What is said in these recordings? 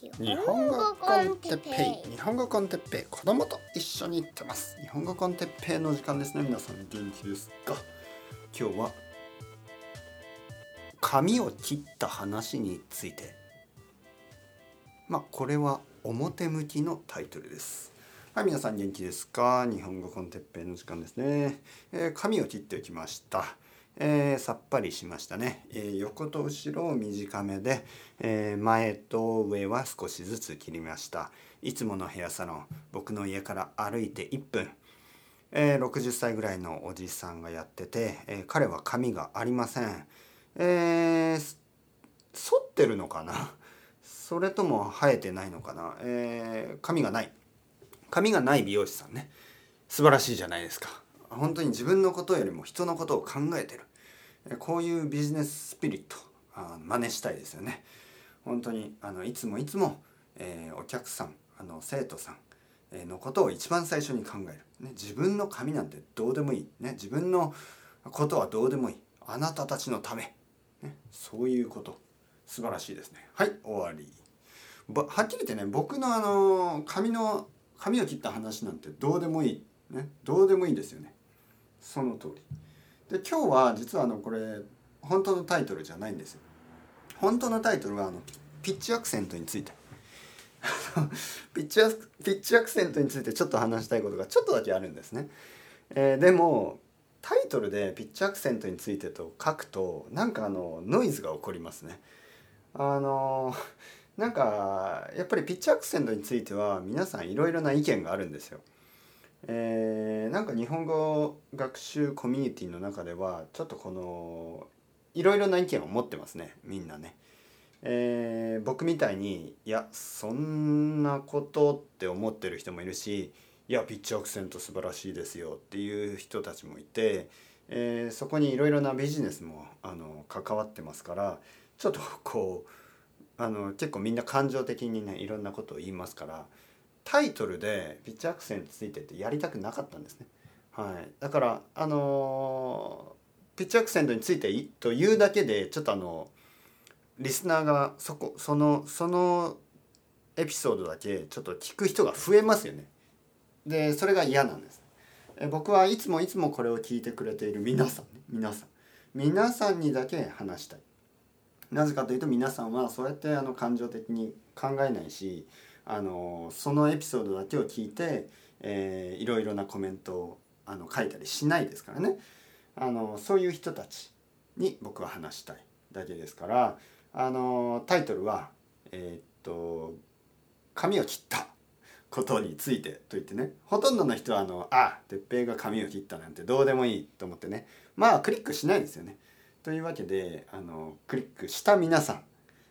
日本語コンテッペイ日本語コンテッペイ子供と一緒に行ってます。日本語コンテッペイの時間ですね皆さん元気ですか？今日は髪を切った話について。まあこれは表向きのタイトルです。はい皆さん元気ですか？日本語コンテッペイの時間ですね、えー、髪を切っておきました。えー、さっぱりしましたね、えー、横と後ろを短めで、えー、前と上は少しずつ切りました。いつものヘアサロン僕の家から歩いて1分、え60歳ぐらいのおじさんがやってて、え彼は髪がありません、えー、剃ってるのかな？それとも生えてないのかな、え髪がない。髪がない美容師さんね。素晴らしいじゃないですか。本当に自分のことよりも人のことを考えてる。こういうビジネススピリットあ真似したいですよね。本当にあのいつもいつも、えー、お客さんあの生徒さんのことを一番最初に考える、ね、自分の髪なんてどうでもいい、ね、自分のことはどうでもいい。あなたたちのため、ね、そういうこと。素晴らしいですね。はい終わり。はっきり言ってね僕のあの髪の髪を切った話なんてどうでもいい、ね、どうでもいいですよね。その通り。で今日は実はあのこれ本当のタイトルじゃないんですよ。本当のタイトルはあのピッチアクセントについて。ピッチアピッチアクセントについてちょっと話したいことがちょっとだけあるんですね、えー、でもタイトルでピッチアクセントについてと書くとなんかあのノイズが起こりますね。あのなんかやっぱりピッチアクセントについては皆さんいろいろな意見があるんですよ。えー、なんか日本語学習コミュニティの中ではちょっとこのいろいろな意見を持ってますねみんなね。えー、僕みたいにいやそんなことって思ってる人もいるしいやピッチアクセント素晴らしいですよっていう人たちもいて、えー、そこにいろいろなビジネスもあの関わってますからちょっとこうあの結構みんな感情的にねいろんなことを言いますからタイトルでピッチアクセントついててやりたくなかったんですね。はい、だからあのピッチアクセントについてというだけでちょっとあのリスナーがそこそのそのエピソードだけちょっと聞く人が増えますよね。でそれが嫌なんです。え僕はいつもいつもこれを聞いてくれている皆さんね皆さん皆さんにだけ話したい。なぜかというと皆さんはそうやってあの感情的に考えないしあのそのエピソードだけを聞いて、えー、いろいろなコメントをあの書いたりしないですからね。あのそういう人たちに僕は話したいだけですから。あのタイトルはえー、っと「髪を切った」ことについてと言ってね。ほとんどの人はあの「あ哲平が髪を切ったなんてどうでもいい」と思ってね。まあクリックしないですよね。というわけであのクリックした皆さん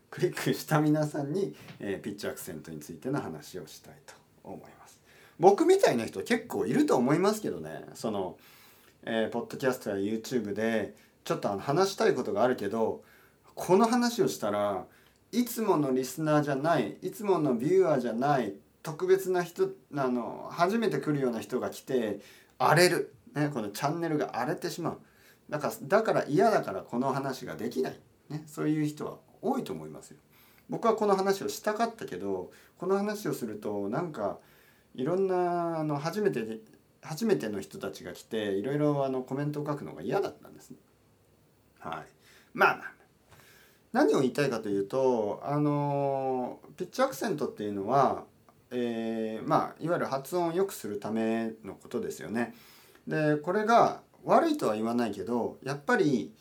クリックした皆さんに、えー、ピッチアクセントについての話をしたいと思います。僕みたいな人結構いると思いますけどね。その、えー、ポッドキャストや YouTube でちょっとあの話したいことがあるけどこの話をしたらいつものリスナーじゃないいつものビューアーじゃない特別な人あの初めて来るような人が来て荒れる、ね、このチャンネルが荒れてしまう。だからだから嫌だからこの話ができない、ね、そういう人は多いと思いますよ。僕はこの話をしたかったけどこの話をするとなんかいろんなあの初めて初めての人たちが来ていろいろあのコメントを書くのが嫌だったんですね。はい、まあまあ何を言いたいかというとあのピッチアクセントっていうのは、えー、まあいわゆる発音を良くするためのことですよね。でこれが悪いとは言わないけどやっぱり、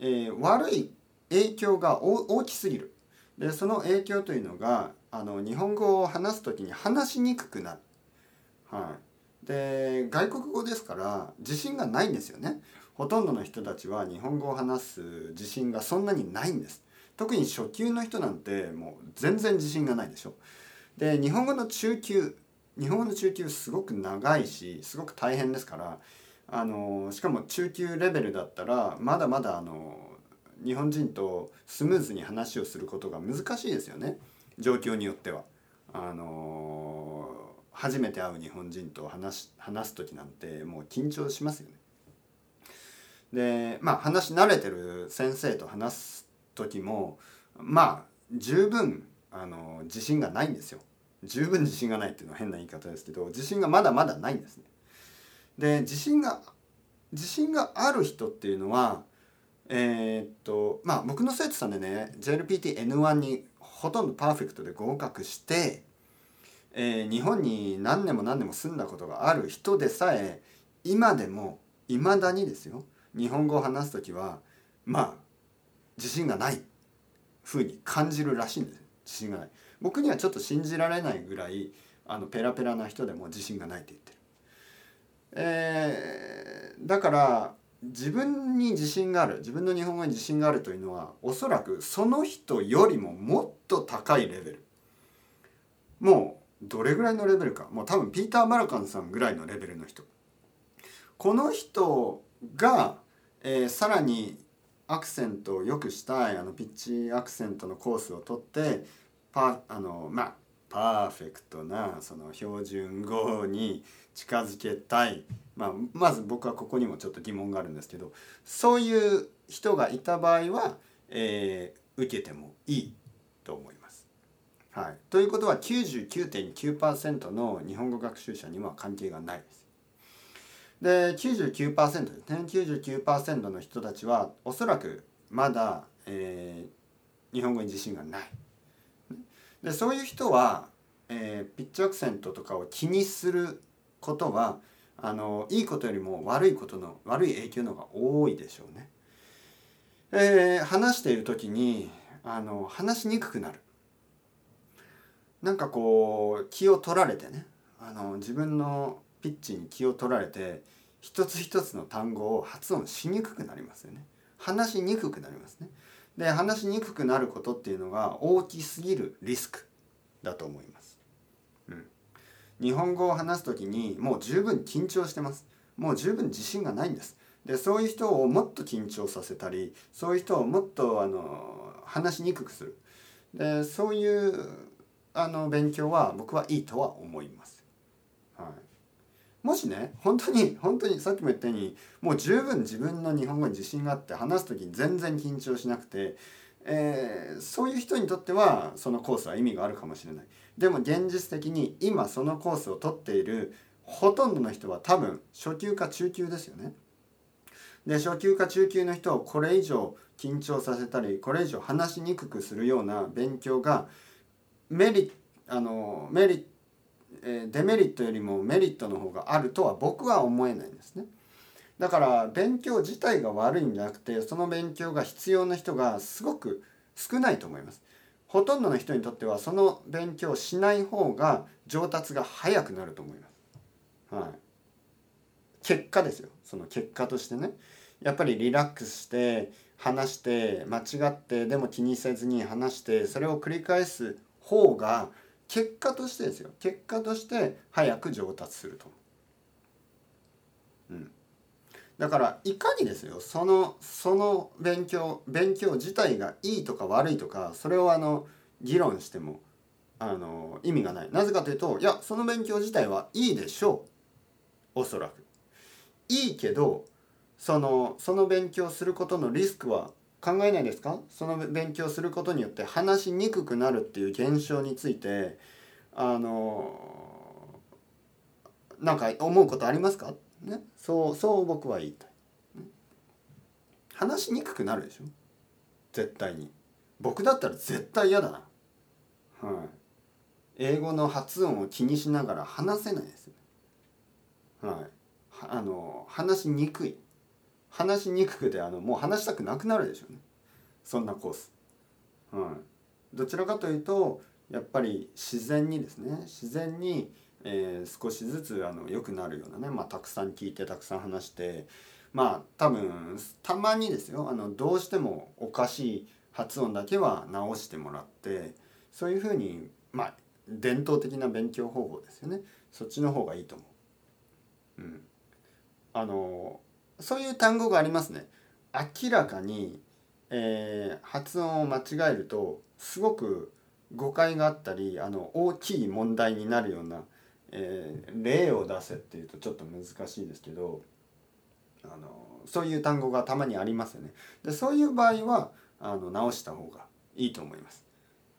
えー、悪い影響が大きすぎる。でその影響というのがあの日本語を話す時に話しにくくなる、はい、で外国語ですから自信がないんですよね。ほとんどの人たちは日本語を話す自信がそんなにないんです。特に初級の人なんてもう全然自信がないでしょ。で日本語の中級日本語の中級すごく長いしすごく大変ですからあのしかも中級レベルだったらまだまだあの日本人とスムーズに話をすることが難しいですよね状況によっては。あのー、初めて会う日本人と話話す時なんてもう緊張しますよね。でまあ話慣れてる先生と話す時もまあ十分あの自信がないんですよ十分自信がないっていうのは変な言い方ですけど自信がまだまだないんですねで自信が自信がある人っていうのはえー、っとまあ僕の生徒さんでね JLPTN1 にほとんどパーフェクトで合格して、えー、日本に何年も何年も住んだことがある人でさえ今でもいまだにですよ日本語を話す時はまあ自信がないふうに感じるらしいんです。自信がない。僕にはちょっと信じられないぐらいあのペラペラな人でも自信がないって言ってる、えー、だから自分に自信がある自分の日本語に自信があるというのはおそらくその人よりももっと高いレベル。もうどれぐらいのレベルか。もう多分ピーター・マラカンさんぐらいのレベルの人。この人が、えー、さらにアクセントを良くしたいあのピッチアクセントのコースを取ってパあのまあパーフェクトなその標準語に近づけたい、まあ、まず僕はここにもちょっと疑問があるんですけどそういう人がいた場合は、えー、受けてもいいと思います。はい、ということは99.9%の日本語学習者には関係がないです。で99%ですね99%の人たちはおそらくまだ、えー、日本語に自信がない。でそういう人は、えー、ピッチアクセントとかを気にすることはあのいいことよりも悪いことの悪い影響の方が多いでしょうね。えー、話している時にあの話しにくくなる。なんかこう気を取られてねあの自分のピッチに気を取られて一つ一つの単語を発音しにくくなりますよね。話しにくくなりますね。で話しにくくなることっていうのが大きすぎるリスクだと思います。日本語を話す時にもう十分緊張してます。もう十分自信がないんです。でそういう人をもっと緊張させたりそういう人をもっとあの話しにくくするでそういうあの勉強は僕はいいとは思います。はいもしね本当に本当にさっきも言ったようにもう十分自分の日本語に自信があって話す時に全然緊張しなくて、えー、そういう人にとってはそのコースは意味があるかもしれないでも現実的に今そのコースを取っているほとんどの人は多分初級か中級ですよね。で初級か中級の人をこれ以上緊張させたりこれ以上話しにくくするような勉強がメリあのメリッえデメリットよりもメリットの方があるとは僕は思えないんですね。だから勉強自体が悪いんじゃなくてその勉強が必要な人がすごく少ないと思います。ほとんどの人にとってはその勉強しない方が上達が早くなると思います。はい、結果ですよ。その結果としてね。やっぱりリラックスして話して間違ってでも気にせずに話してそれを繰り返す方が結果としてですよ。結果として早く上達すると。うん、だからいかにですよそのその勉強勉強自体がいいとか悪いとかそれをあの議論してもあの意味がない。なぜかというといやその勉強自体はいいでしょう。おそらく。いいけどそのその勉強することのリスクは考えないですか？その勉強することによって話しにくくなるっていう現象についてあのなんか思うことありますか、ね、そうそう僕は言いたい、話しにくくなるでしょ？絶対に。僕だったら絶対嫌だな。はい。英語の発音を気にしながら話せないですはい。あの話しにくい。話しにくくてあのもう話したくなくなるでしょうね。そんなコース。はい、どちらかというとやっぱり自然にですね。自然に、えー、少しずつあの良くなるようなね、まあ、たくさん聞いてたくさん話してまあ多分たまにですよあのどうしてもおかしい発音だけは直してもらってそういうふうにまあ伝統的な勉強方法ですよねそっちの方がいいと思う。うん、あのそういう単語がありますね。明らかに、えー、発音を間違えるとすごく誤解があったりあの大きい問題になるような、えー、例を出せっていうとちょっと難しいですけどあのそういう単語がたまにありますよね。でそういう場合はあの直した方がいいと思います。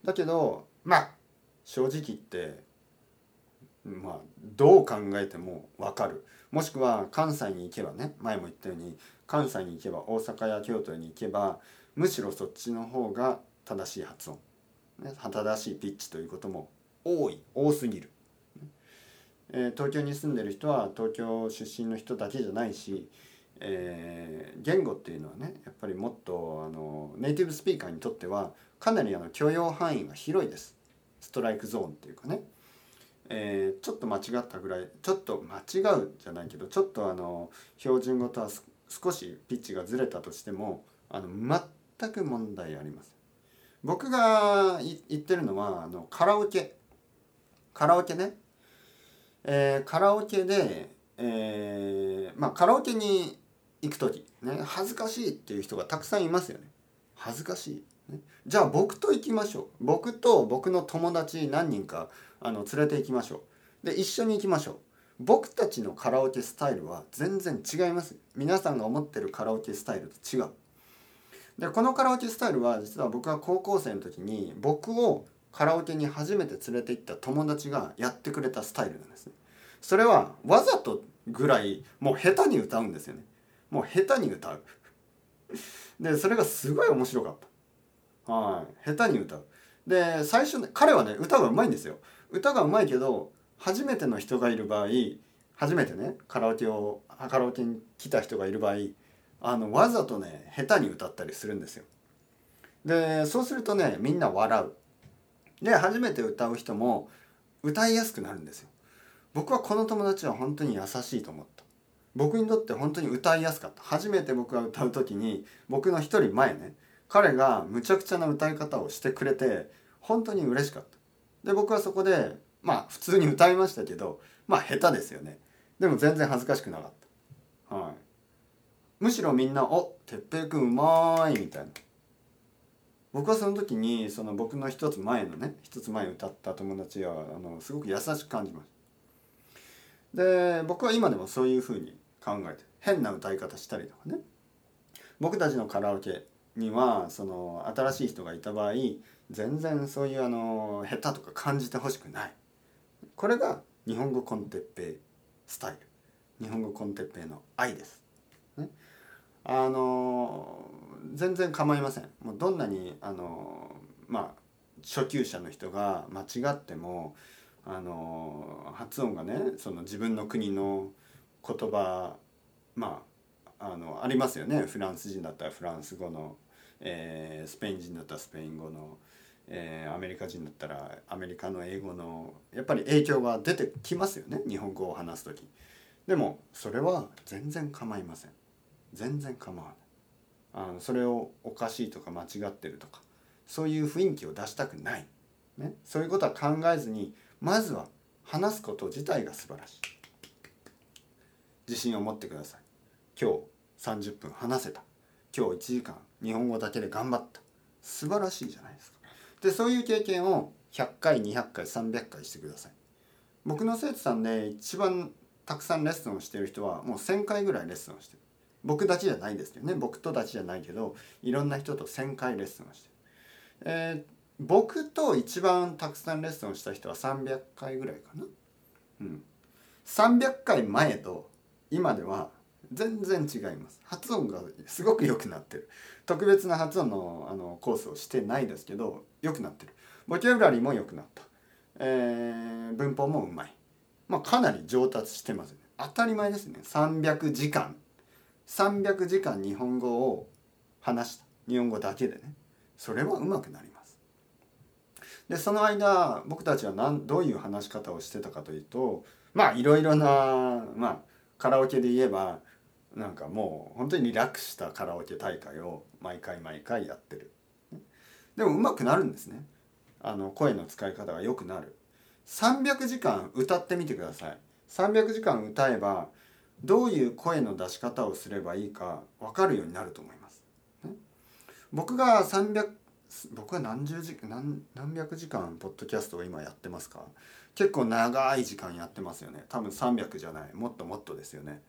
だけどまあ正直言ってまあどう考えても分かるもしくは関西に行けばね前も言ったように関西に行けば大阪や京都に行けばむしろそっちの方が正しい発音、ね、正しいピッチということも多い多すぎる、えー、東京に住んでる人は東京出身の人だけじゃないし、えー、言語っていうのはねやっぱりもっとあのネイティブスピーカーにとってはかなりあの許容範囲が広いです。ストライクゾーンっていうかね、えー、ちょっと間違ったぐらいちょっと間違うじゃないけどちょっとあの標準語とは少しピッチがずれたとしてもあの全く問題ありません。僕が言ってるのはあのカラオケ。カラオケね、えー、カラオケで、えー、まあカラオケに行く時ね恥ずかしいっていう人がたくさんいますよね。恥ずかしい、ね、じゃあ僕と行きましょう。僕と僕の友達何人かあの連れて行きましょう。で一緒に行きましょう。僕たちのカラオケスタイルは全然違います。皆さんが思ってるカラオケスタイルと違う。でこのカラオケスタイルは実は僕が高校生の時に僕をカラオケに初めて連れて行った友達がやってくれたスタイルなんですね。それはわざとぐらいもう下手に歌うんですよね。もう下手に歌う。でそれがすごい面白かった。はい。下手に歌う。で最初ね彼はね歌がうまいんですよ。歌がうまいけど初めての人がいる場合初めてねカラオケをカラオケに来た人がいる場合あのわざとね下手に歌ったりするんですよ。でそうするとねみんな笑う。で初めて歌う人も歌いやすくなるんですよ。僕はこの友達は本当に優しいと思った。僕にとって本当に歌いやすかった。初めて僕が歌う時に僕の一人前ね彼がむちゃくちゃな歌い方をしてくれて本当に嬉しかった。で僕はそこでまあ普通に歌いましたけどまあ下手ですよね。でも全然恥ずかしくなかった。はい。むしろみんな「おっ哲平君うまい」みたいな僕はその時にその僕の一つ前のね一つ前歌った友達はあのすごく優しく感じました。で僕は今でもそういうふうに考えて変な歌い方したりとかね。僕たちのカラオケにはその新しい人がいた場合全然そういうあの下手とか感じてほしくない。これが日本語コンテッペイスタイル。日本語コンテッペイの愛です。ね。あの全然構いませんもうどんなにあのまあ初級者の人が間違ってもあの発音がねその自分の国の言葉まああのありますよねフランス人だったらフランス語の、えー、スペイン人だったらスペイン語の、えー、アメリカ人だったらアメリカの英語のやっぱり影響が出てきますよね日本語を話す時。でもそれは全然構いません。全然構わない。あのそれをおかしいとか間違ってるとかそういう雰囲気を出したくない、ね、そういうことは考えずにまずは話すこと自体が素晴らしい。自信を持ってください。今日30分話せた。今日1時間日本語だけで頑張った。素晴らしいじゃないですか。でそういう経験を100回200回300回してください。僕の生徒さんで一番たくさんレッスンをしてる人はもう1,000回ぐらいレッスンをしてる。僕たちじゃないですけどね。僕とたちじゃないけどいろんな人と1,000回レッスンをして。えー、僕と一番たくさんレッスンをした人は300回ぐらいかな。うん、300回前と今では全然違います。発音がすごく良くなってる。特別な発音のあのコースをしてないですけど良くなってる。ボキャブラリーも良くなった、えー、文法もうまい。まあかなり上達してますね。当たり前ですね。300時間。300時間日本語を話した。日本語だけでね。それはうまくなります。でその間僕たちは何どういう話し方をしてたかというとまあいろいろな、まあ、カラオケで言えばなんかもう本当にリラックスしたカラオケ大会を毎回毎回やってる。でもうまくなるんですね。あの声の使い方が良くなる。300時間歌ってみてください。300時間歌えばどういう声の出し方をすればいいか分かるようになると思います。ね、僕が300僕は何十時何何百時間ポッドキャストを今やってますか？結構長い時間やってますよね。多分300じゃない。もっともっとですよね。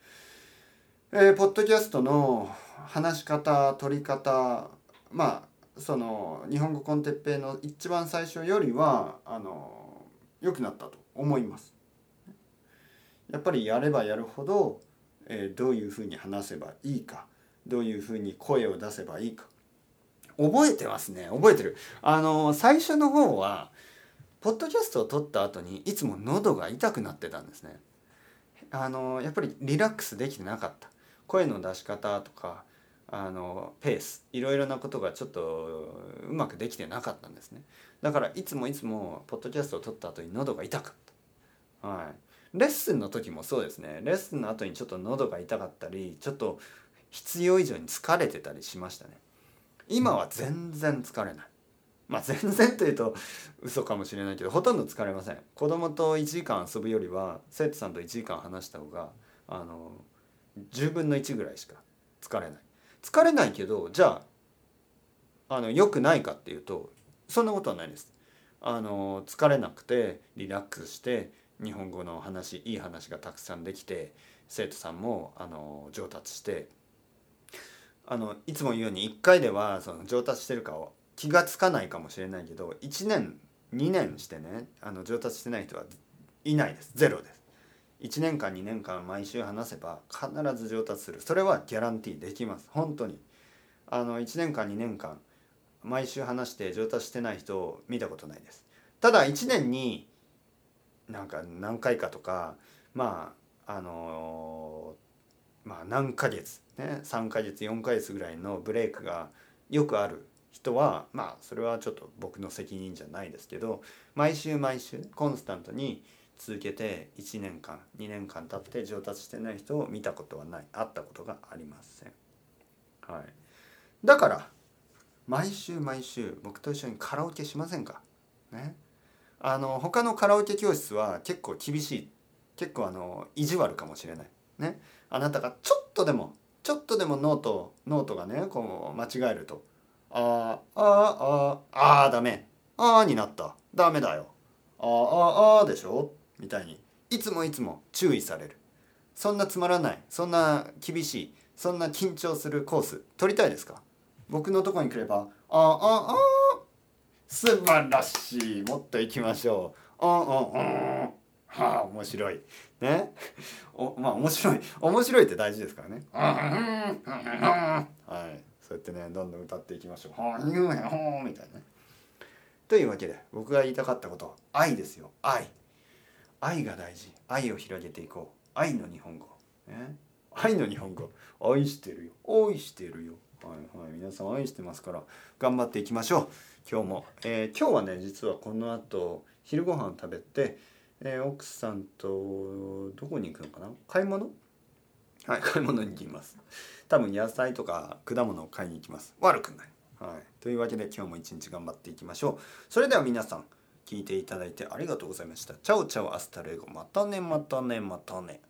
えー、ポッドキャストの話し方取り方まあその日本語コンテッペイの一番最初よりはあの良くなったと思います。やっぱりやればやるほど、え、どういうふうに話せばいいかどういうふうに声を出せばいいか。覚えてますね。覚えてる。あの最初の方はポッドキャストを撮った後にいつも喉が痛くなってたんですね。あのやっぱりリラックスできてなかった。声の出し方とかあのペースいろいろなことがちょっとうまくできてなかったんですね。だからいつもいつもポッドキャストを撮った後に喉が痛かった。はい。レッスンの時もそうですね。レッスンの後にちょっと喉が痛かったりちょっと必要以上に疲れてたりしましたね。今は全然疲れない。まあ全然というと嘘かもしれないけどほとんど疲れません。子供と1時間遊ぶよりは生徒さんと1時間話した方があの10分の1ぐらいしか疲れない。疲れないけどじゃああの良くないかっていうとそんなことはないです。あの疲れなくてリラックスして日本語の話いい話がたくさんできて生徒さんもあの上達してあのいつも言うように1回ではその上達してるかを気が付かないかもしれないけど1年2年してねあの上達してない人はいないです。ゼロです。1年間2年間毎週話せば必ず上達する。それはギャランティーできます。本当に。あの1年間2年間毎週話して上達してない人を見たことないです。ただ1年になんか何回かとかまああのまあ何ヶ月ね3ヶ月4ヶ月ぐらいのブレイクがよくある人はまあそれはちょっと僕の責任じゃないですけど毎週毎週コンスタントに続けて1年間2年間経って上達してない人を見たことはない。会ったことがありません。はい、だから毎週毎週僕と一緒にカラオケしませんか？ね。あの他のカラオケ教室は結構厳しい。結構あの意地悪かもしれない。ね。あなたがちょっとでもちょっとでもノートノートがねこう間違えると「あーあーあーあーダメ。あーになった。ダメだよ。あーあーあーでしょ」みたいにいつもいつも注意される。そんなつまらない。そんな厳しい。そんな緊張するコース取りたいですか？僕のとこに来れば「ああああ素晴らしい。もっと行きましょう」ああああはあ面白い。ね？おまあ面白い。面白いって大事ですからね。はい。そうやってねどんどん歌っていきましょう「はあ言うへんほみたいなね。というわけで僕が言いたかったこと愛ですよ。愛。愛が大事。愛を広げていこう。愛の日本語、ね、愛の日本語。愛してるよ。愛してるよ。はいはい。皆さん愛してますから頑張っていきましょう。今日も、えー、今日はね実はこの後昼ご飯食べて、えー、奥さんとどこに行くのかな？買い物？はい。買い物に行きます。多分野菜とか果物を買いに行きます。悪くない。はい。というわけで今日も一日頑張っていきましょう。それでは皆さん聞いていただいてありがとうございました。 Chao chao hasta luego。またねまたねまたね。